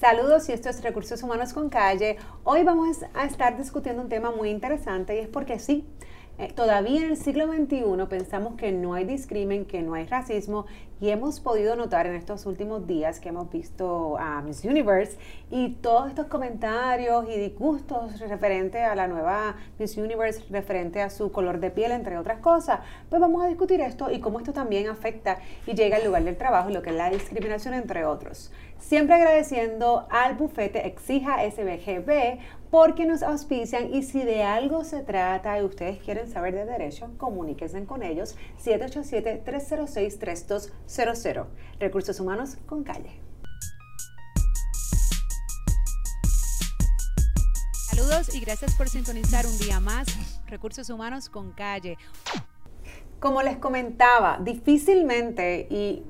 Saludos y esto es Recursos Humanos con Calle. Hoy vamos a estar discutiendo un tema muy interesante y es porque sí, eh, todavía en el siglo XXI pensamos que no hay discrimen, que no hay racismo y hemos podido notar en estos últimos días que hemos visto a Miss Universe y todos estos comentarios y disgustos referente a la nueva Miss Universe, referente a su color de piel, entre otras cosas, pues vamos a discutir esto y cómo esto también afecta y llega al lugar del trabajo lo que es la discriminación, entre otros. Siempre agradeciendo al bufete Exija SBGB porque nos auspician y si de algo se trata y ustedes quieren saber de derecho, comuníquense con ellos 787-306-3200. Recursos Humanos con Calle. Saludos y gracias por sintonizar un día más Recursos Humanos con Calle. Como les comentaba, difícilmente y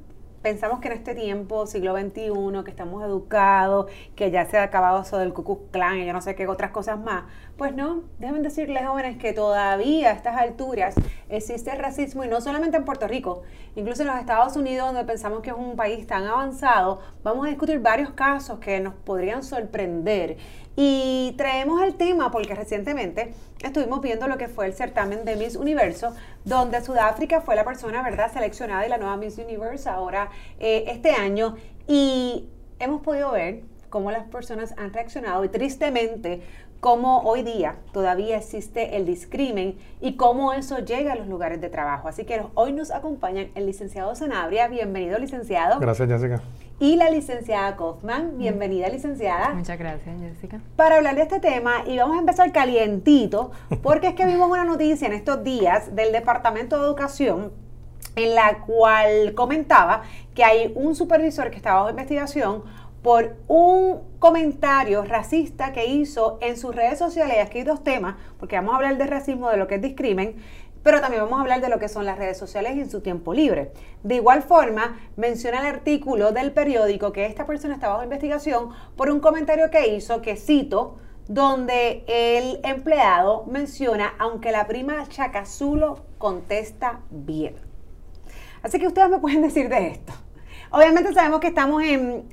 pensamos que en este tiempo, siglo XXI, que estamos educados, que ya se ha acabado eso del Ku Klux y yo no sé qué otras cosas más, pues no, déjenme decirles jóvenes que todavía a estas alturas existe el racismo y no solamente en Puerto Rico, incluso en los Estados Unidos donde pensamos que es un país tan avanzado, vamos a discutir varios casos que nos podrían sorprender y traemos el tema porque recientemente estuvimos viendo lo que fue el certamen de Miss Universo, donde Sudáfrica fue la persona, ¿verdad?, seleccionada y la nueva Miss Universe ahora eh, este año. Y hemos podido ver cómo las personas han reaccionado y tristemente cómo hoy día todavía existe el discrimen y cómo eso llega a los lugares de trabajo. Así que hoy nos acompañan el licenciado Sanabria. Bienvenido, licenciado. Gracias, Jessica y la licenciada Kaufman. Bienvenida, licenciada. Muchas gracias, Jessica. Para hablar de este tema, y vamos a empezar calientito, porque es que vimos una noticia en estos días del Departamento de Educación en la cual comentaba que hay un supervisor que estaba bajo investigación por un comentario racista que hizo en sus redes sociales, y aquí hay dos temas, porque vamos a hablar de racismo, de lo que es discrimen, pero también vamos a hablar de lo que son las redes sociales en su tiempo libre. De igual forma, menciona el artículo del periódico que esta persona está bajo investigación por un comentario que hizo, que cito, donde el empleado menciona, aunque la prima Chacazulo contesta bien. Así que ustedes me pueden decir de esto. Obviamente sabemos que estamos en,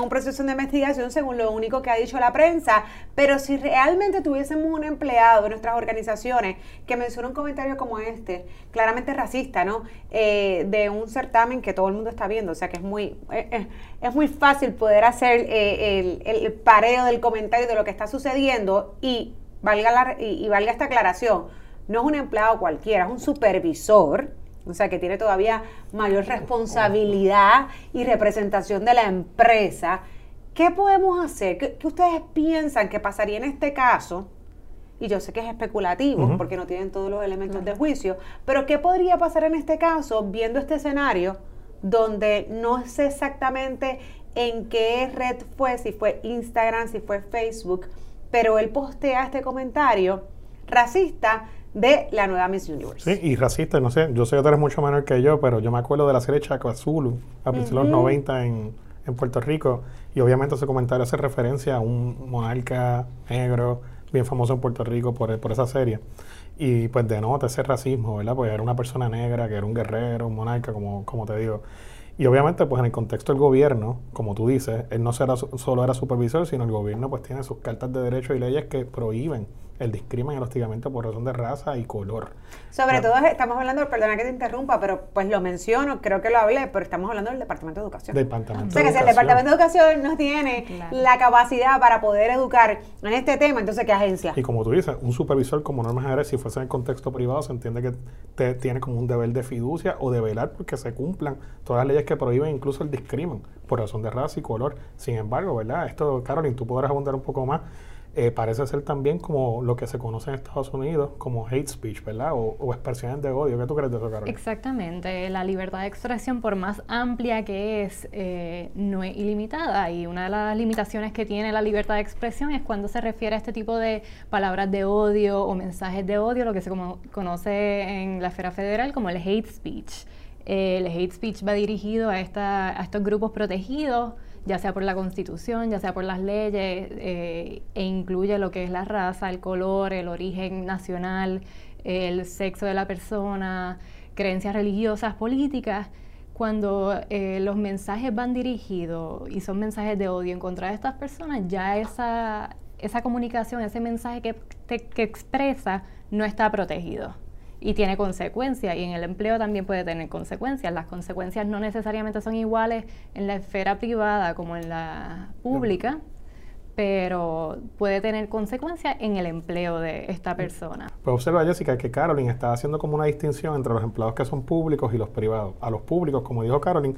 un proceso de investigación según lo único que ha dicho la prensa, pero si realmente tuviésemos un empleado de nuestras organizaciones que menciona un comentario como este, claramente racista, ¿no? Eh, de un certamen que todo el mundo está viendo, o sea que es muy, eh, eh, es muy fácil poder hacer el, el, pareo del comentario de lo que está sucediendo y valga, la, y valga esta aclaración, no es un empleado cualquiera, es un supervisor o sea, que tiene todavía mayor responsabilidad y representación de la empresa. ¿Qué podemos hacer? ¿Qué, ustedes piensan que pasaría en este caso? Y yo sé que es especulativo porque no tienen todos los elementos de juicio, pero ¿qué podría pasar en este caso viendo este escenario donde no sé exactamente en qué red fue, si fue Instagram, si fue Facebook, pero él postea este comentario racista de la nueva Miss Universe. Sí, y racista, no sé, yo sé que tú eres mucho menor que yo, pero yo me acuerdo de la serie Chaco Zulu, a principios de los 90 en, en, Puerto Rico, y obviamente ese comentario hace referencia a un monarca negro bien famoso en Puerto Rico por, por esa serie. Y pues denota ese racismo, ¿verdad? Pues era una persona negra, que era un guerrero, un monarca, como, como te digo. Y obviamente, pues en el contexto del gobierno, como tú dices, él no será, solo era supervisor, sino el gobierno pues tiene sus cartas de derecho y leyes que prohíben el discrimen y el hostigamiento por razón de raza y color. Sobre todo estamos hablando, perdona que te interrumpa, pero pues lo menciono, creo que lo hablé, pero estamos hablando del Departamento de Educación. Departamento o sea, que si el Departamento de Educación no tiene la capacidad para poder educar en este tema, entonces ¿qué agencia? Y como tú dices, un supervisor como norma general, si fuese en el contexto privado, se entiende que te, tiene como un deber de fiducia o de velar porque se cumplan todas las leyes que prohíben incluso el discrimen por razón de raza y color. Sin embargo, ¿verdad? Esto, Carolyn, tú podrás abundar un poco más eh, parece ser también como lo que se conoce en Estados Unidos como hate speech, ¿verdad? O, expresiones de odio. ¿Qué tú crees de eso, Carol? Exactamente. La libertad de expresión, por más amplia que es, eh, no es ilimitada. Y una de las limitaciones que tiene la libertad de expresión es cuando se refiere a este tipo de palabras de odio o mensajes de odio, lo que se conoce en la esfera federal como el hate speech. el hate speech va dirigido a, esta, a estos grupos protegidos ya sea por la constitución, ya sea por las leyes, eh, e incluye lo que es la raza, el color, el origen nacional, el sexo de la persona, creencias religiosas, políticas, cuando eh, los mensajes van dirigidos y son mensajes de odio en contra de estas personas, ya esa, esa comunicación, ese mensaje que, que expresa no está protegido y tiene consecuencias y en el empleo también puede tener consecuencias. Las consecuencias no necesariamente son iguales en la esfera privada como en la pública, pero puede tener consecuencias en el empleo de esta persona. Pues observa Jessica que Carolyn está haciendo como una distinción entre los empleados que son públicos y los privados. A los públicos, como dijo Carolyn,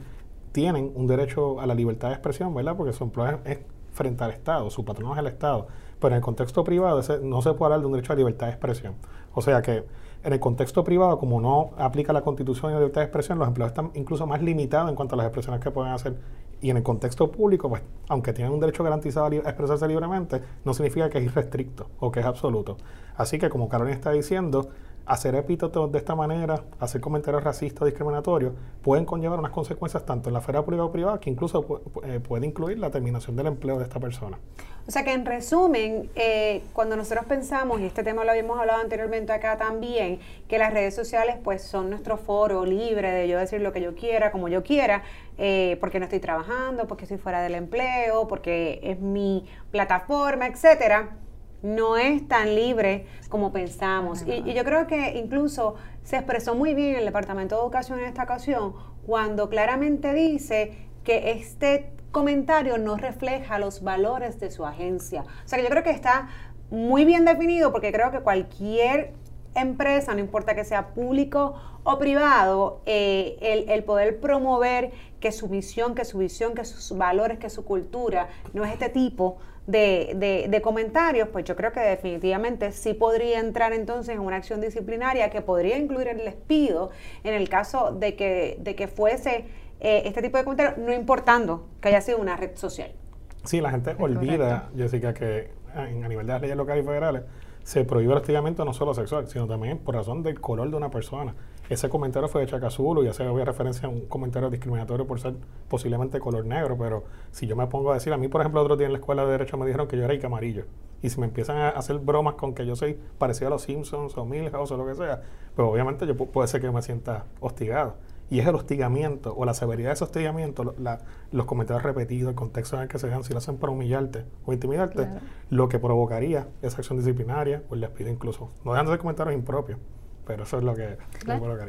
tienen un derecho a la libertad de expresión, ¿verdad? Porque su empleo es frente al Estado, su patrono es el Estado. Pero en el contexto privado no se puede hablar de un derecho a libertad de expresión. O sea que en el contexto privado, como no aplica la constitución y la libertad de expresión, los empleados están incluso más limitados en cuanto a las expresiones que pueden hacer. Y en el contexto público, pues, aunque tienen un derecho garantizado a expresarse libremente, no significa que es irrestricto o que es absoluto. Así que, como Carolina está diciendo, hacer epítetos de esta manera, hacer comentarios racistas discriminatorios, pueden conllevar unas consecuencias tanto en la esfera pública o privada que incluso eh, puede incluir la terminación del empleo de esta persona. O sea que en resumen, eh, cuando nosotros pensamos, y este tema lo habíamos hablado anteriormente acá también, que las redes sociales pues son nuestro foro libre de yo decir lo que yo quiera, como yo quiera, eh, porque no estoy trabajando, porque estoy fuera del empleo, porque es mi plataforma, etcétera no es tan libre como pensamos. Y, yo creo que incluso se expresó muy bien el Departamento de Educación en esta ocasión cuando claramente dice que este comentario no refleja los valores de su agencia. O sea que yo creo que está muy bien definido porque creo que cualquier empresa, no importa que sea público o privado, eh, el, el, poder promover que su misión, que su visión, que sus valores, que su cultura no es este tipo de, de, comentarios, pues yo creo que definitivamente sí podría entrar entonces en una acción disciplinaria que podría incluir el despido en el caso de que, de que fuese eh, este tipo de comentarios, no importando que haya sido una red social. Sí, la gente olvida, Jessica, que a nivel de las leyes locales y federales se prohíbe el hostigamiento no solo sexual, sino también por razón del color de una persona. Ese comentario fue de Chacazulo y hace había referencia a un comentario discriminatorio por ser posiblemente color negro, pero si yo me pongo a decir, a mí por ejemplo otro día en la escuela de Derecho me dijeron que yo era Ica amarillo, y si me empiezan a hacer bromas con que yo soy parecido a los Simpsons o Milhouse o lo que sea, pues obviamente yo puede ser que me sienta hostigado. Y es el hostigamiento o la severidad de ese hostigamiento, los comentarios repetidos, el contexto en el que se dan, si lo hacen para humillarte o intimidarte, lo que provocaría esa acción disciplinaria o el despido incluso. No dejan de ser comentarios impropios. Pero eso es lo que,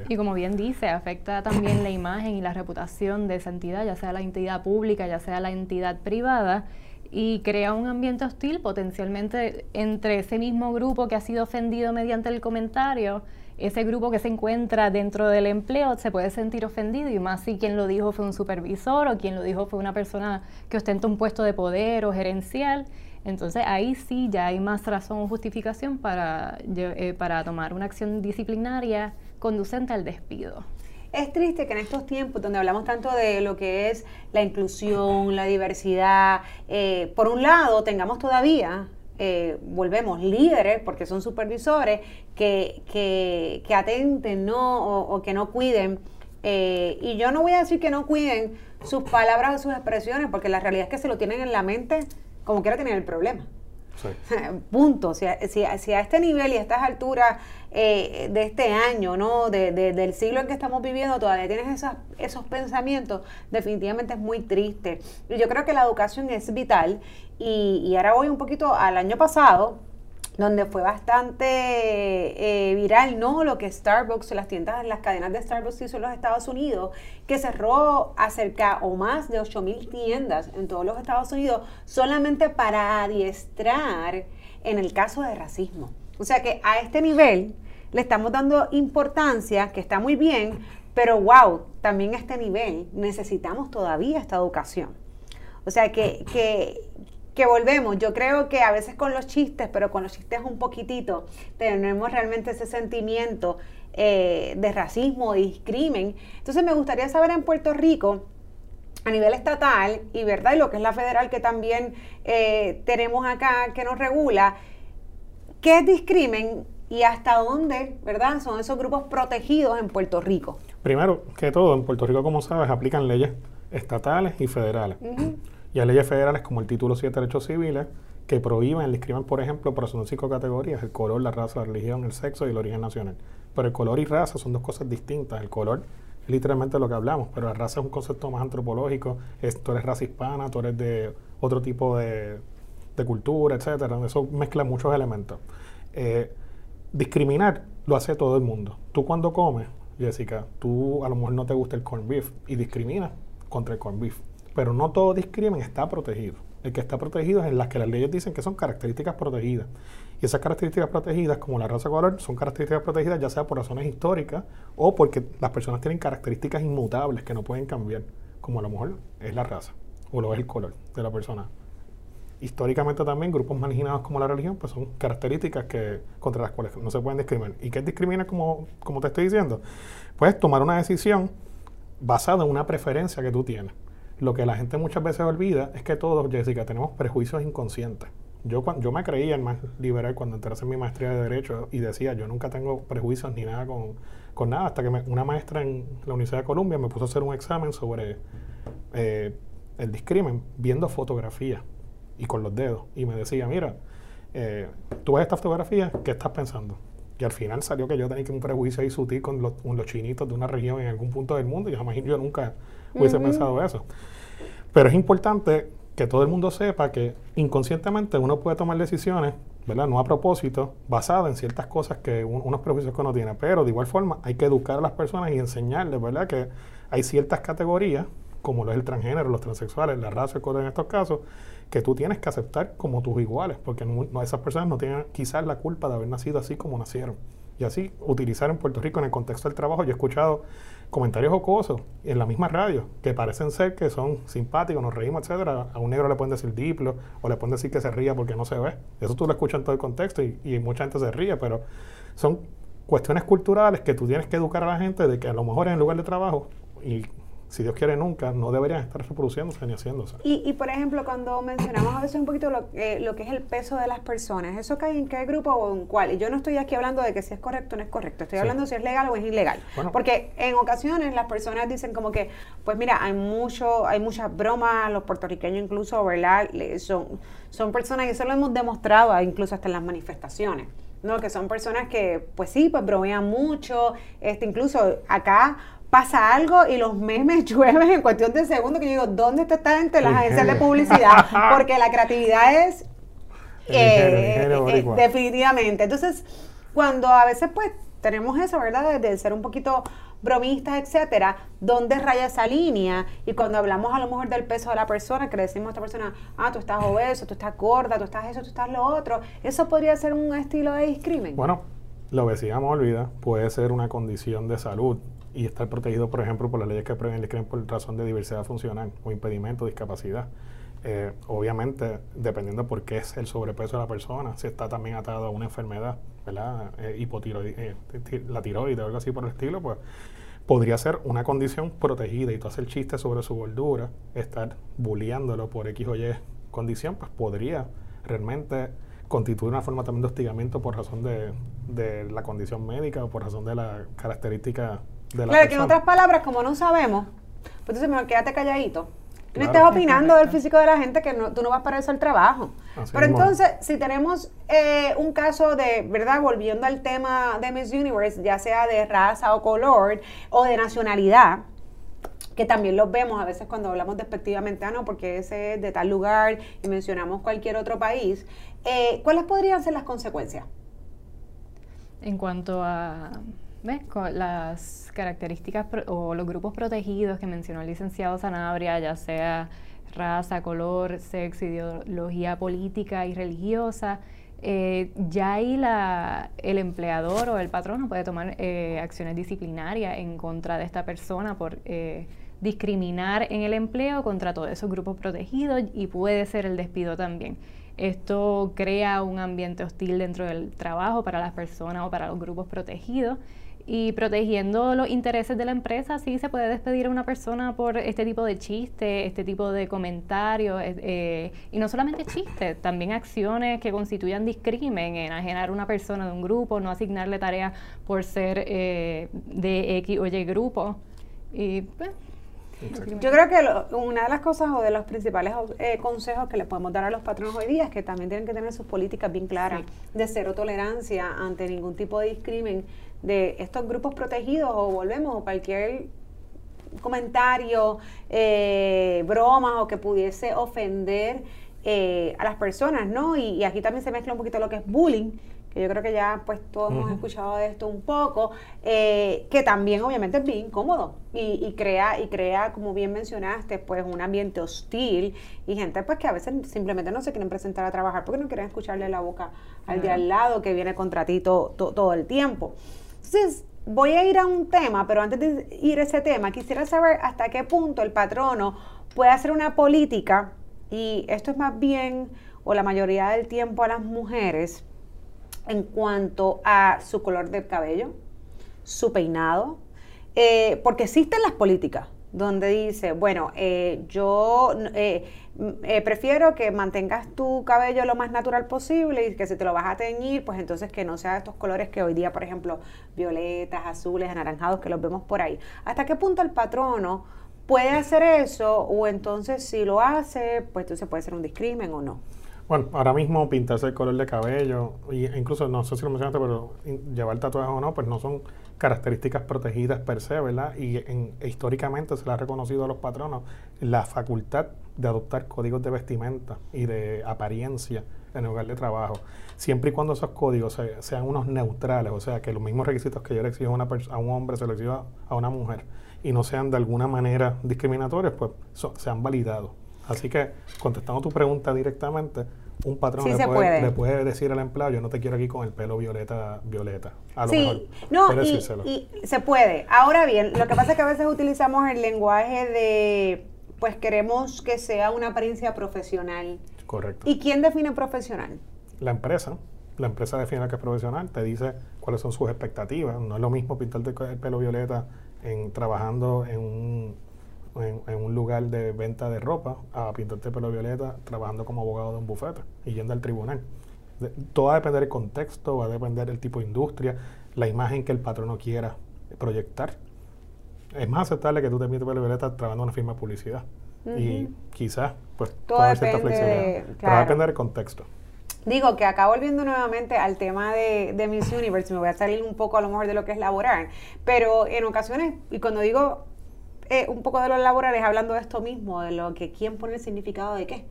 Y como bien dice, afecta también la imagen y la reputación de esa entidad, ya sea la entidad pública, ya sea la entidad privada, y crea un ambiente hostil potencialmente entre ese mismo grupo que ha sido ofendido mediante el comentario, ese grupo que se encuentra dentro del empleo se puede sentir ofendido y más si quien lo dijo fue un supervisor o quien lo dijo fue una persona que ostenta un puesto de poder o gerencial entonces ahí sí ya hay más razón o justificación para, eh, para tomar una acción disciplinaria conducente al despido. Es triste que en estos tiempos donde hablamos tanto de lo que es la inclusión, la diversidad, eh, por un lado tengamos todavía, eh, volvemos líderes, porque son supervisores, que, que, que atenten ¿no? o, que no cuiden. y yo no voy a decir que no cuiden sus palabras o sus expresiones, porque la realidad es que se lo tienen en la mente como quiera tener el problema. Punto. Si a, si, a, este nivel y a estas alturas eh, de este año, ¿no? De, del siglo en que estamos viviendo, todavía tienes esas, esos pensamientos, definitivamente es muy triste. Y yo creo que la educación es vital. Y, y ahora voy un poquito al año pasado, donde fue bastante eh, viral, ¿no? Lo que Starbucks, las tiendas, las cadenas de Starbucks hizo en los Estados Unidos, que cerró acerca o más de 8 mil tiendas en todos los Estados Unidos solamente para adiestrar en el caso de racismo. O sea que a este nivel le estamos dando importancia, que está muy bien, pero wow, también a este nivel necesitamos todavía esta educación. O sea que, que, que volvemos. Yo creo que a veces con los chistes, pero con los chistes un poquitito, tenemos realmente ese sentimiento eh, de racismo, y discrimen. Entonces me gustaría saber en Puerto Rico, a nivel estatal y verdad y lo que es la federal que también eh, tenemos acá que nos regula qué es discrimen y hasta dónde verdad son esos grupos protegidos en Puerto Rico. Primero que todo en Puerto Rico como sabes aplican leyes estatales y federales y hay leyes federales como el Título 7 de Derechos Civiles que prohíben el discrimen, por ejemplo, por son cinco categorías, el color, la raza, la religión, el sexo y el origen nacional. Pero el color y raza son dos cosas distintas. El color literalmente lo que hablamos, pero la raza es un concepto más antropológico, es, tú eres raza hispana, tú eres de otro tipo de, de cultura, etcétera, eso mezcla muchos elementos. Eh, discriminar lo hace todo el mundo. Tú cuando comes, Jessica, tú a lo mejor no te gusta el corn beef y discriminas contra el corn beef, pero no todo discrimen está protegido. El que está protegido es en las que las leyes dicen que son características protegidas. Y esas características protegidas, como la raza color, son características protegidas ya sea por razones históricas o porque las personas tienen características inmutables que no pueden cambiar, como a lo mejor es la raza o lo es el color de la persona. Históricamente también grupos marginados como la religión, pues son características que, contra las cuales no se pueden discriminar. ¿Y qué es discriminar como, como te estoy diciendo? Pues tomar una decisión basada en una preferencia que tú tienes. Lo que la gente muchas veces olvida es que todos, Jessica, tenemos prejuicios inconscientes. Yo, yo me creía el más liberal cuando entré a hacer mi maestría de Derecho y decía, yo nunca tengo prejuicios ni nada con, nada, hasta que una maestra en la Universidad de Columbia me puso a hacer un examen sobre eh, el discrimen viendo fotografías y con los dedos. Y me decía, mira, eh, tú ves esta fotografía, ¿qué estás pensando? Y al final salió que yo tenía que un prejuicio ahí sutil con los, chinitos de una región en algún punto del mundo. Y jamás yo nunca hubiese pensado eso. Pero es importante que todo el mundo sepa que inconscientemente uno puede tomar decisiones, ¿verdad? No a propósito, basadas en ciertas cosas que unos prejuicios que uno tiene. Pero de igual forma hay que educar a las personas y enseñarles, ¿verdad? Que hay ciertas categorías, como lo es el transgénero, los transexuales, la raza, el en estos casos, que tú tienes que aceptar como tus iguales, porque no, esas personas no tienen quizás la culpa de haber nacido así como nacieron. Y así, utilizar en Puerto Rico en el contexto del trabajo, yo he escuchado comentarios jocosos en la misma radio que parecen ser que son simpáticos, nos reímos, etcétera. A un negro le pueden decir diplo o le pueden decir que se ría porque no se ve. Eso tú lo escuchas en todo el contexto y, y mucha gente se ríe, pero son cuestiones culturales que tú tienes que educar a la gente de que a lo mejor en el lugar de trabajo si Dios quiere nunca, no deberían estar reproduciéndose ni haciéndose. Y, y por ejemplo, cuando mencionamos a veces un poquito lo, eh, lo, que es el peso de las personas, ¿eso cae en qué grupo o en cuál? Y yo no estoy aquí hablando de que si es correcto o no es correcto, estoy hablando si es legal o es ilegal. Porque en ocasiones las personas dicen como que, pues mira, hay mucho, hay muchas bromas, los puertorriqueños incluso, ¿verdad? Son, son personas, y eso lo hemos demostrado incluso hasta en las manifestaciones. ¿no? Que son personas que, pues sí, pues bromean mucho, este, incluso acá pasa algo y los memes llueven en cuestión de segundos que yo digo, ¿dónde está esta gente? Las agencias de publicidad, porque la creatividad es eh, eh, definitivamente. Entonces, cuando a veces pues tenemos eso, ¿verdad? De, ser un poquito bromistas, etcétera, ¿dónde raya esa línea? Y cuando hablamos a lo mejor del peso de la persona, que le decimos a esta persona, ah, tú estás obeso, tú estás gorda, tú estás eso, tú estás lo otro, ¿eso podría ser un estilo de discrimen? Bueno, la obesidad, me olvida, puede ser una condición de salud y estar protegido, por ejemplo, por las leyes que prevén el crimen por razón de diversidad funcional o impedimento, discapacidad. Eh, obviamente, dependiendo por qué es el sobrepeso de la persona, si está también atado a una enfermedad, ¿verdad? Eh, hipotiroide, eh, la tiroides o algo así por el estilo, pues podría ser una condición protegida y tú hacer chistes sobre su gordura, estar bulliándolo por X o Y condición, pues podría realmente constituir una forma también de hostigamiento por razón de, de la condición médica o por razón de la característica claro, que en otras palabras, como no sabemos, pues entonces mejor quédate calladito. No estés opinando del físico de la gente que no, tú no vas para eso al trabajo. Pero entonces, si tenemos eh, un caso de, ¿verdad? Volviendo al tema de Miss Universe, ya sea de raza o color o de nacionalidad, que también los vemos a veces cuando hablamos despectivamente, ah, no, porque ese es de tal lugar y mencionamos cualquier otro país, eh, ¿cuáles podrían ser las consecuencias? En cuanto a ¿ves? las características o los grupos protegidos que mencionó el licenciado Sanabria, ya sea raza, color, sexo, ideología política y religiosa, eh, ya ahí la, el empleador o el patrono puede tomar eh, acciones disciplinarias en contra de esta persona por eh, discriminar en el empleo contra todos esos grupos protegidos y puede ser el despido también. Esto crea un ambiente hostil dentro del trabajo para las personas o para los grupos protegidos y protegiendo los intereses de la empresa, sí se puede despedir a una persona por este tipo de chiste, este tipo de comentarios, eh, y no solamente chistes, también acciones que constituyan discrimen, enajenar a una persona de un grupo, no asignarle tareas por ser eh, de X o Y grupo. Y, pues, yo creo que una de las cosas o de los principales eh, consejos que le podemos dar a los patronos hoy día es que también tienen que tener sus políticas bien claras de cero tolerancia ante ningún tipo de discrimen de estos grupos protegidos o volvemos o cualquier comentario, eh, broma o que pudiese ofender eh, a las personas, ¿no? Y, aquí también se mezcla un poquito lo que es bullying, que yo creo que ya pues todos hemos escuchado de esto un poco, eh, que también obviamente es bien incómodo y, crea, y crea, como bien mencionaste, pues un ambiente hostil y gente pues que a veces simplemente no se quieren presentar a trabajar porque no quieren escucharle la boca al de al lado que viene contra ti todo el tiempo. Entonces, voy a ir a un tema, pero antes de ir a ese tema, quisiera saber hasta qué punto el patrono puede hacer una política, y esto es más bien, o la mayoría del tiempo a las mujeres, en cuanto a su color de cabello, su peinado, eh, porque existen las políticas donde dice, bueno, eh, yo eh, eh, prefiero que mantengas tu cabello lo más natural posible y que si te lo vas a teñir, pues entonces que no sea estos colores que hoy día, por ejemplo, violetas, azules, anaranjados, que los vemos por ahí. ¿Hasta qué punto el patrono puede hacer eso o entonces si lo hace, pues entonces puede ser un discrimen o no? Bueno, ahora mismo pintarse el color de cabello, incluso no sé si lo mencionaste, pero llevar tatuajes o no, pues no son características protegidas per se, ¿verdad? Y históricamente se le ha reconocido a los patronos la facultad de adoptar códigos de vestimenta y de apariencia en el lugar de trabajo, siempre y cuando esos códigos sean unos neutrales, o sea, que los mismos requisitos que yo le exijo a, una a un hombre se le exijo a una mujer y no sean de alguna manera discriminatorios, pues sean validados. Así que, contestando tu pregunta directamente, un patrón le, puede, decir al empleado, yo no te quiero aquí con el pelo violeta, violeta. A lo sí, no, y, se puede. Ahora bien, lo que pasa es que a veces utilizamos el lenguaje de, pues queremos que sea una apariencia profesional. Correcto. ¿Y quién define profesional? La empresa. La empresa define que es profesional, te dice cuáles son sus expectativas. No es lo mismo pintarte el pelo violeta en trabajando en un en, un lugar de venta de ropa a pintarte pelo violeta trabajando como abogado de un bufete y yendo al tribunal. todo va a depender del contexto, va a depender del tipo de industria, la imagen que el patrono quiera proyectar. Es más aceptable que tú te pintes pelo violeta trabajando en una firma de publicidad. Y quizás, pues, todo cierta flexibilidad. Pero va a depender del contexto. Digo que acá volviendo nuevamente al tema de, de, Miss Universe, me voy a salir un poco a lo mejor de lo que es laboral, pero en ocasiones, y cuando digo eh, un poco de los laborales hablando de esto mismo, de lo que quién pone el significado de qué.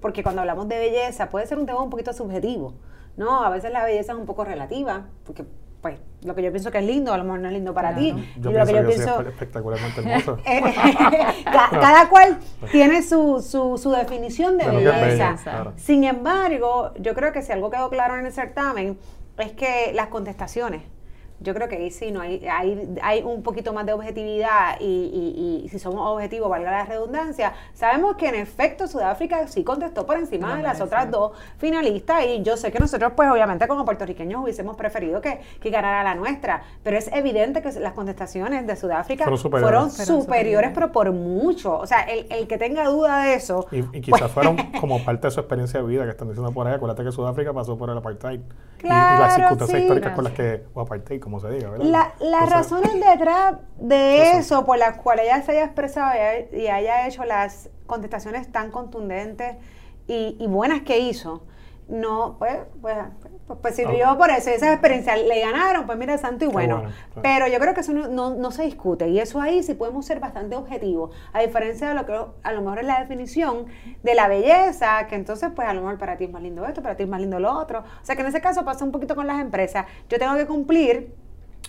Porque cuando hablamos de belleza puede ser un tema un poquito subjetivo, ¿no? A veces la belleza es un poco relativa, porque pues lo que yo pienso que es lindo, a lo mejor no es lindo para ti. Yo lo que yo pienso espectacularmente hermoso. cada, cual tiene su, su, su definición de belleza. Sin embargo, yo creo que si algo quedó claro en el certamen es que las contestaciones yo creo que ahí sí, no hay, hay, hay un poquito más de objetividad y, y, si somos objetivos, valga la redundancia, sabemos que en efecto Sudáfrica sí contestó por encima de las otras dos finalistas y yo sé que nosotros pues obviamente como puertorriqueños hubiésemos preferido que, que ganara la nuestra, pero es evidente que las contestaciones de Sudáfrica fueron superiores, pero por mucho. O sea, el, el, que tenga duda de eso... Y, quizás pues, fueron como parte de su experiencia de vida que están diciendo por ahí, acuérdate que Sudáfrica pasó por el apartheid y, las circunstancias históricas con las que... o apartheid, como se diga, ¿verdad? las razones detrás de eso, por las cuales ella se haya expresado y haya hecho las contestaciones tan contundentes y, buenas que hizo, no, pues, pues, pues, pues sirvió por eso, esa experiencia le ganaron, pues mira, santo y bueno. Pero yo creo que eso no, no, se discute y eso ahí sí podemos ser bastante objetivos, a diferencia de lo que a lo mejor es la definición de la belleza, que entonces pues a lo mejor para ti es más lindo esto, para ti es más lindo lo otro. O sea que en ese caso pasa un poquito con las empresas. Yo tengo que cumplir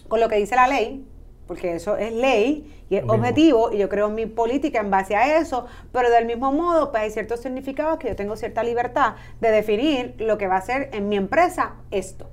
con lo que dice la ley, porque eso es ley y es objetivo, y yo creo mi política en base a eso, pero del mismo modo, pues hay ciertos significados que yo tengo cierta libertad de definir lo que va a ser en mi empresa esto.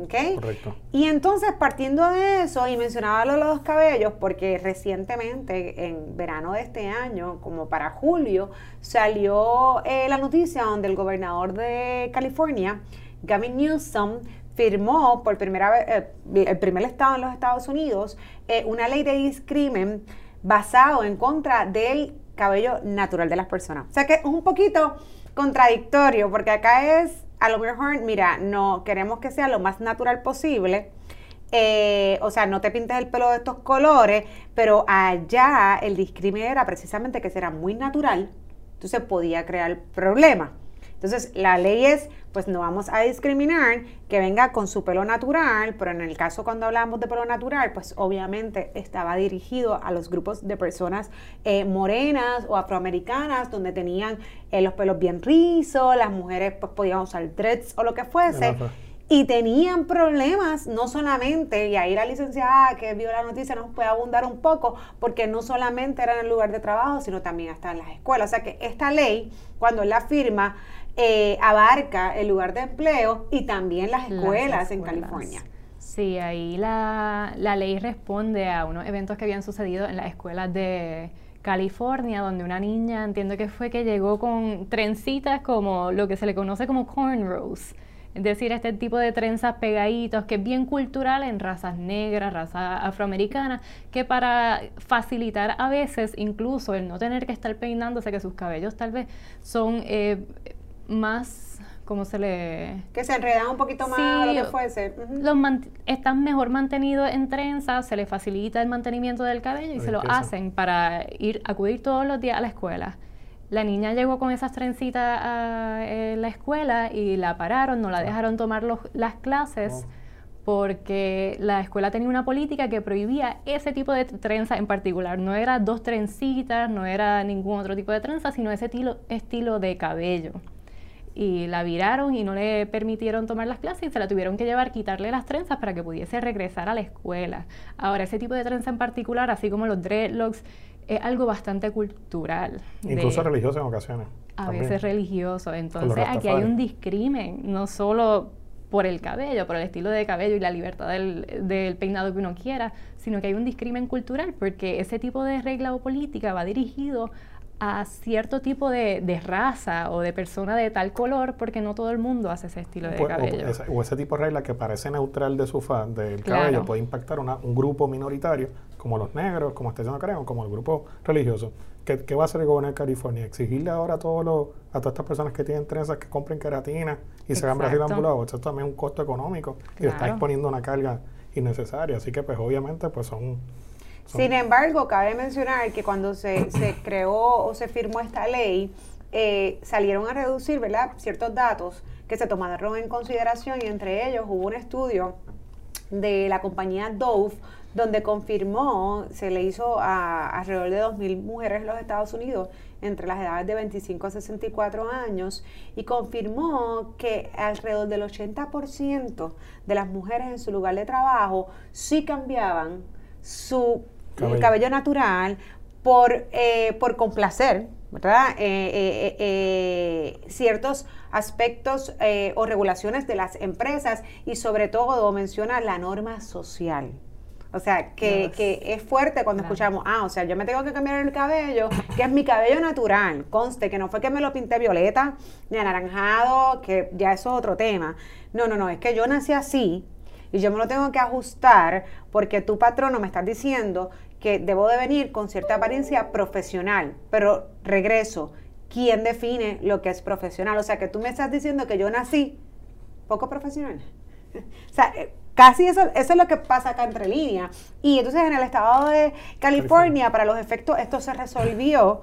¿Ok? Correcto. Y entonces, partiendo de eso, y mencionaba lo de los cabellos, porque recientemente, en verano de este año, como para julio, salió eh, la noticia donde el gobernador de California, Gavin Newsom, firmó por primera vez, eh, el primer estado en los Estados Unidos, eh, una ley de discrimen basado en contra del cabello natural de las personas. O sea que es un poquito contradictorio, porque acá es, a lo mejor, mira, no queremos que sea lo más natural posible. Eh, o sea, no te pintes el pelo de estos colores, pero allá el discrimen era precisamente que será muy natural, entonces podía crear problemas. Entonces, la ley es, pues no vamos a discriminar que venga con su pelo natural, pero en el caso cuando hablamos de pelo natural, pues obviamente estaba dirigido a los grupos de personas eh, morenas o afroamericanas, donde tenían eh, los pelos bien rizos, las mujeres pues podían usar dreads o lo que fuese. Y tenían problemas, no solamente, y ahí la licenciada que vio la noticia nos puede abundar un poco, porque no solamente era en el lugar de trabajo, sino también hasta en las escuelas. O sea que esta ley, cuando la firma, eh, abarca el lugar de empleo y también las escuelas, en California. Sí, ahí la, la ley responde a unos eventos que habían sucedido en las escuelas de California, donde una niña, entiendo que fue que llegó con trencitas como lo que se le conoce como cornrows es decir, este tipo de trenzas pegaditos que es bien cultural en razas negras, razas afroamericanas, que para facilitar a veces incluso el no tener que estar peinándose, que sus cabellos tal vez son eh, más ¿cómo se le...? Que se enredan un poquito más, lo que fuese. los están mejor mantenidos en trenzas, se les facilita el mantenimiento del cabello y se lo hacen para ir acudir todos los días a la escuela. La niña llegó con esas trencitas a eh, la escuela y la pararon, no la dejaron tomar las clases porque la escuela tenía una política que prohibía ese tipo de trenza en particular. No era dos trencitas, no era ningún otro tipo de trenza, sino ese estilo, estilo de cabello. Y la viraron y no le permitieron tomar las clases y se la tuvieron que llevar, quitarle las trenzas para que pudiese regresar a la escuela. Ahora, ese tipo de trenza en particular, así como los dreadlocks, es algo bastante cultural. Incluso religioso en ocasiones. A veces religioso. Entonces aquí hay un discrimen, no solo por el cabello, por el estilo de cabello y la libertad del, peinado que uno quiera, sino que hay un discrimen cultural porque ese tipo de regla o política va dirigido a cierto tipo de, raza o de persona de tal color porque no todo el mundo hace ese estilo de cabello. O, ese tipo de regla que parece neutral de su fa, del cabello puede impactar una, un grupo minoritario como los negros, como este no creo, como el grupo religioso. ¿Qué, ¿Qué, va a hacer el gobierno de California? Exigirle ahora a, todos los, a todas estas personas que tienen trenzas que compren queratina y se hagan Brasil ambulado. Eso también es un costo económico y está exponiendo una carga innecesaria. Así que pues obviamente pues son sin embargo, cabe mencionar que cuando se, creó o se firmó esta ley, eh, salieron a reducir ¿verdad? ciertos datos que se tomaron en consideración y entre ellos hubo un estudio de la compañía Dove donde confirmó, se le hizo a alrededor de 2.000 mujeres en los Estados Unidos entre las edades de 25 a 64 años y confirmó que alrededor del 80% de las mujeres en su lugar de trabajo sí cambiaban su cabello, cabello natural por, eh, por complacer, ¿verdad? Eh, eh, ciertos aspectos o regulaciones de las empresas y sobre todo menciona la norma social. O sea, que, es fuerte cuando escuchamos, ah, o sea, yo me tengo que cambiar el cabello, que es mi cabello natural, conste, que no fue que me lo pinté violeta ni anaranjado, que ya eso es otro tema. No, no, no, es que yo nací así y yo me lo tengo que ajustar porque tu patrono me está diciendo que debo de venir con cierta apariencia profesional, pero regreso, ¿quién define lo que es profesional? O sea, que tú me estás diciendo que yo nací poco profesional. o sea, eh, casi eso, eso es lo que pasa acá entre líneas. Y entonces en el estado de California, para los efectos, esto se resolvió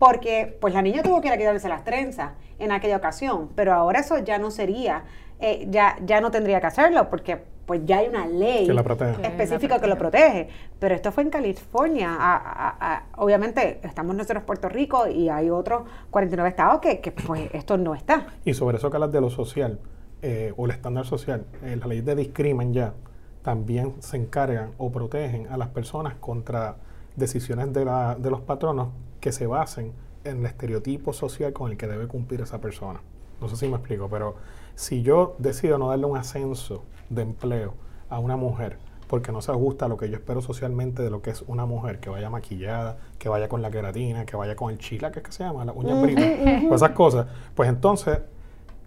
porque pues la niña tuvo que ir a quitarse las trenzas en aquella ocasión, pero ahora eso ya no sería, eh, ya, ya no tendría que hacerlo, porque pues ya hay una ley específica que lo protege. Pero esto fue en California. obviamente estamos nosotros en Puerto Rico y hay otros 49 estados que, pues esto no está. Y sobre eso que hablas de lo social eh, o el estándar social, eh, la ley de discrimen ya también se encargan o protegen a las personas contra decisiones de, la, de los patronos que se basen en el estereotipo social con el que debe cumplir esa persona. No sé si me explico, pero si yo decido no darle un ascenso de empleo a una mujer porque no se ajusta a lo que yo espero socialmente de lo que es una mujer, que vaya maquillada, que vaya con la queratina, que vaya con el chila, que es que se llama, la uña britas, pues esas cosas, pues entonces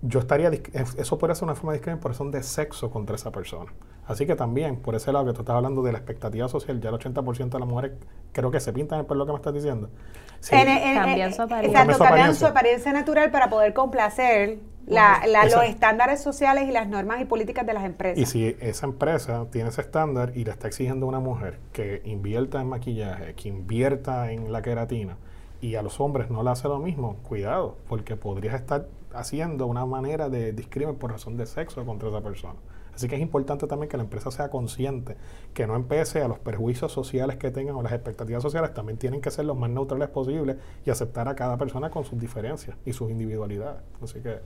yo estaría, eso puede ser una forma de discriminación de sexo contra esa persona. Así que también, por ese lado que tú estás hablando de la expectativa social, ya el 80% de las mujeres creo que se pintan por lo que me estás diciendo. cambian su apariencia. Exacto, cambian su apariencia natural para poder complacer los estándares sociales y las normas y políticas de las empresas. Y si esa empresa tiene ese estándar y le está exigiendo a una mujer que invierta en maquillaje, que invierta en la queratina, y a los hombres no le hace lo mismo, cuidado, porque podrías estar haciendo una manera de discrimen por razón de sexo contra esa persona. Así que es importante también que la empresa sea consciente, que no empiece a los perjuicios sociales que tengan o las expectativas sociales, también tienen que ser los más neutrales posibles y aceptar a cada persona con sus diferencias y sus individualidades. Así que...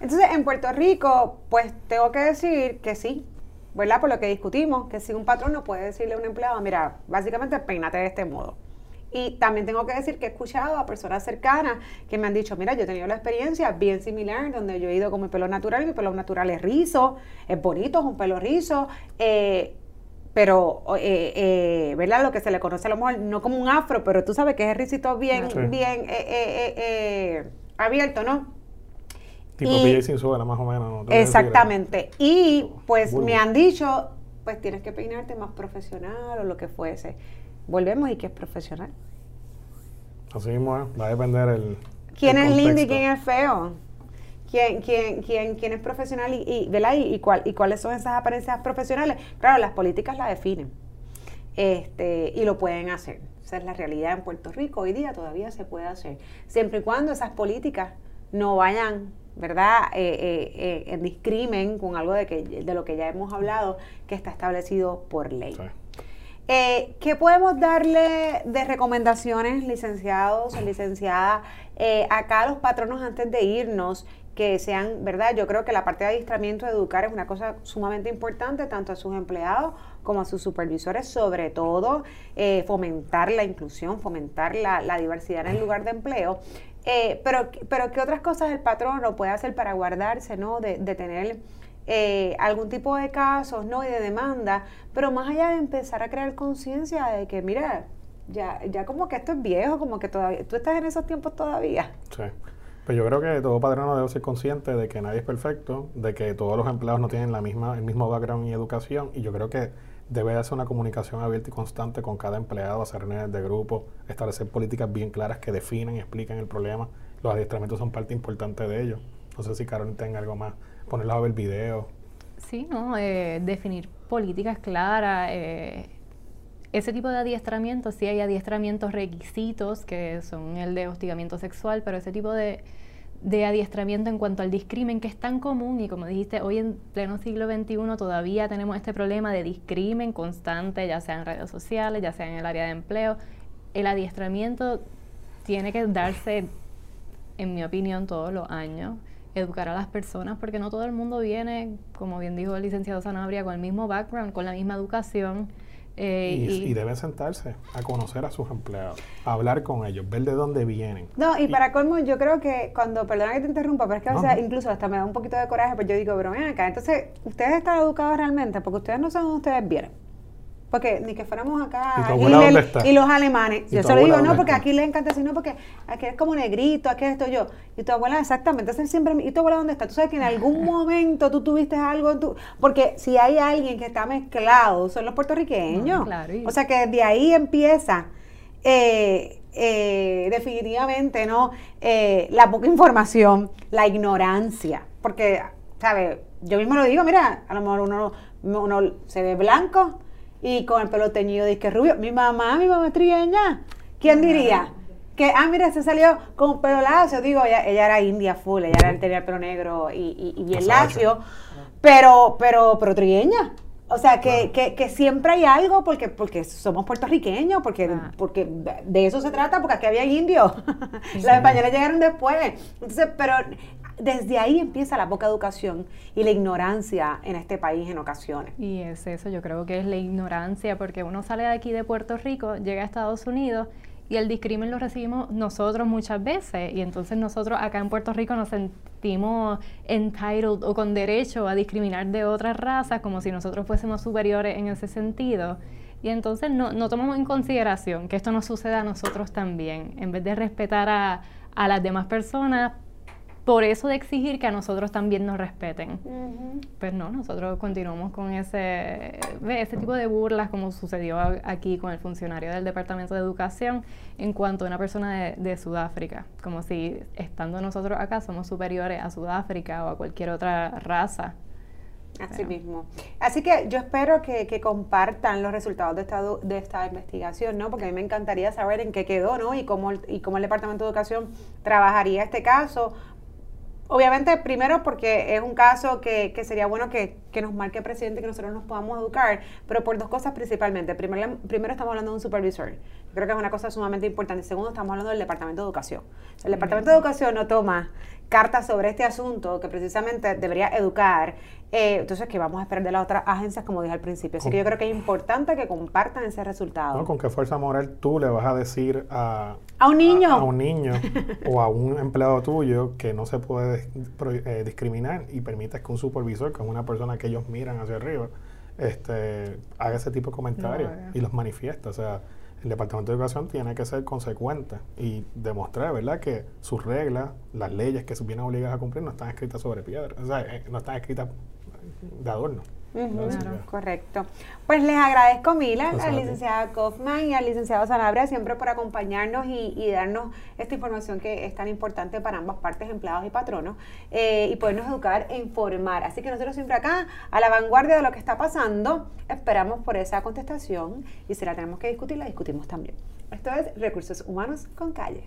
Entonces, en Puerto Rico, pues tengo que decir que sí, ¿verdad? Por lo que discutimos, que si un patrón no puede decirle a un empleado, mira, básicamente peínate de este modo. Y también tengo que decir que he escuchado a personas cercanas que me han dicho, mira, yo he tenido la experiencia bien similar, donde yo he ido con mi pelo natural mi pelo natural es rizo, es bonito, es un pelo rizo, eh, pero, eh, eh, ¿verdad? Lo que se le conoce a lo mejor, no como un afro, pero tú sabes que es el rizito bien, bien abierto, ¿no? Tipo y, sin suela, más o menos. Exactamente. Y pues me han dicho, pues tienes que peinarte más profesional o lo que fuese volvemos y que es profesional. Así mismo es, va a depender el. ¿Quién es lindo y quién es feo? ¿Quién, quién, quién, quién es profesional y, y, Y, y, cuál, y cuáles son esas apariencias profesionales? Claro, las políticas la definen este, y lo pueden hacer. Esa es la realidad en Puerto Rico. Hoy día todavía se puede hacer. Siempre y cuando esas políticas no vayan, ¿verdad?, eh, eh, eh, en discrimen con algo de, que, de lo que ya hemos hablado, que está establecido por ley. Eh, ¿Qué podemos darle de recomendaciones, licenciados o licenciadas, eh, acá a los patronos antes de irnos? Que sean, ¿verdad? Yo creo que la parte de adiestramiento, de educar, es una cosa sumamente importante, tanto a sus empleados como a sus supervisores, sobre todo eh, fomentar la inclusión, fomentar la, diversidad en el lugar de empleo. Pero, pero, ¿qué otras cosas el patrón lo puede hacer para guardarse, ¿no? De, de tener eh, algún tipo de casos ¿no? y de demanda, pero más allá de empezar a crear conciencia de que, mira, ya, ya como que esto es viejo, como que todavía, tú estás en esos tiempos todavía. Sí. Pues yo creo que todo patrono debe ser consciente de que nadie es perfecto, de que todos los empleados no tienen la misma, el mismo background y educación, y yo creo que debe hacer una comunicación abierta y constante con cada empleado, hacer reuniones de grupo, establecer políticas bien claras que definen y expliquen el problema. Los adiestramientos son parte importante de ello. No sé si Carolina tenga algo más ponerlos a ver video. Sí, ¿no? Eh, definir políticas claras. Eh, ese tipo de adiestramiento, sí hay adiestramientos requisitos, que son el de hostigamiento sexual, pero ese tipo de, de adiestramiento en cuanto al discrimen, que es tan común y como dijiste, hoy en pleno siglo XXI todavía tenemos este problema de discrimen constante, ya sea en redes sociales, ya sea en el área de empleo. El adiestramiento tiene que darse, en mi opinión, todos los años educar a las personas, porque no todo el mundo viene, como bien dijo el licenciado Sanabria, con el mismo background, con la misma educación. Eh, y, deben sentarse a conocer a sus empleados, a hablar con ellos, ver de dónde vienen. No, y, para colmo, yo creo que cuando, perdona que te interrumpa, pero es que a veces incluso hasta me da un poquito de coraje, pero yo digo, pero ven acá, entonces, ¿ustedes están educados realmente? Porque ustedes no saben dónde ustedes vienen. Porque ni que fuéramos acá. ¿Y, los alemanes. Yo solo digo, no, porque aquí le encanta decir, no, porque aquí es como negrito, aquí esto yo. Y tu abuela, exactamente, es siempre. ¿Y tu abuela dónde está? Tú sabes que en algún momento tú tuviste algo en tu. Porque si hay alguien que está mezclado, son los puertorriqueños. claro, o sea que de ahí empieza. Eh, eh, definitivamente, ¿no? Eh, la poca información, la ignorancia. Porque, ¿sabes? Yo mismo lo digo, mira, a lo mejor uno, uno se ve blanco y con el pelo teñido disque rubio. Mi mamá, mi mamá trieña. ¿Quién diría? Que, ah, mira, se salió con pelo lacio. Digo, ella, ella era india full, ella era, tenía el pelo negro y, y, bien lacio, pero, pero, pero trieña. O sea, que, que, que, siempre hay algo porque, porque somos puertorriqueños, porque, ah. porque de eso se trata, porque aquí había indios. Los españoles llegaron después. Entonces, pero desde ahí empieza la poca educación y la ignorancia en este país en ocasiones. Y es eso, yo creo que es la ignorancia, porque uno sale de aquí de Puerto Rico, llega a Estados Unidos y el discrimen lo recibimos nosotros muchas veces y entonces nosotros acá en Puerto Rico nos sentimos entitled o con derecho a discriminar de otras razas como si nosotros fuésemos superiores en ese sentido. Y entonces no, no tomamos en consideración que esto nos suceda a nosotros también. En vez de respetar a, a las demás personas, por eso de exigir que a nosotros también nos respeten. Pues no, nosotros continuamos con ese, ese tipo de burlas como sucedió aquí con el funcionario del Departamento de Educación en cuanto a una persona de, Sudáfrica, como si estando nosotros acá somos superiores a Sudáfrica o a cualquier otra raza. Así mismo. Así que yo espero que, compartan los resultados de esta, de esta investigación, ¿no? Porque a mí me encantaría saber en qué quedó, ¿no? Y cómo, y cómo el Departamento de Educación trabajaría este caso Obviamente, primero porque es un caso que, que sería bueno que, que, nos marque el presidente, que nosotros nos podamos educar, pero por dos cosas principalmente. Primero, primero estamos hablando de un supervisor. creo que es una cosa sumamente importante. Segundo, estamos hablando del Departamento de Educación. El Departamento de Educación no toma cartas sobre este asunto que precisamente debería educar. Eh, entonces, ¿qué vamos a esperar de las otras agencias, como dije al principio? Así que yo creo que es importante que compartan ese resultado. ¿Con qué fuerza moral tú le vas a decir a, a un niño, a, un niño o a un empleado tuyo que no se puede eh, discriminar y permites que un supervisor, que es una persona que ellos miran hacia arriba, este, haga ese tipo de comentarios y los manifiesta? O sea, el Departamento de Educación tiene que ser consecuente y demostrar, ¿verdad?, que sus reglas, las leyes que se vienen obligadas a cumplir no están escritas sobre piedra, o sea, eh, no están escritas de adorno correcto. Pues les agradezco Mila, a la licenciada Kaufman y al licenciado Sanabria siempre por acompañarnos y, darnos esta información que es tan importante para ambas partes, empleados y patronos, eh, y podernos educar e informar. Así que nosotros siempre acá, a la vanguardia de lo que está pasando, esperamos por esa contestación y si la tenemos que discutir, la discutimos también. Esto es Recursos Humanos con Calle.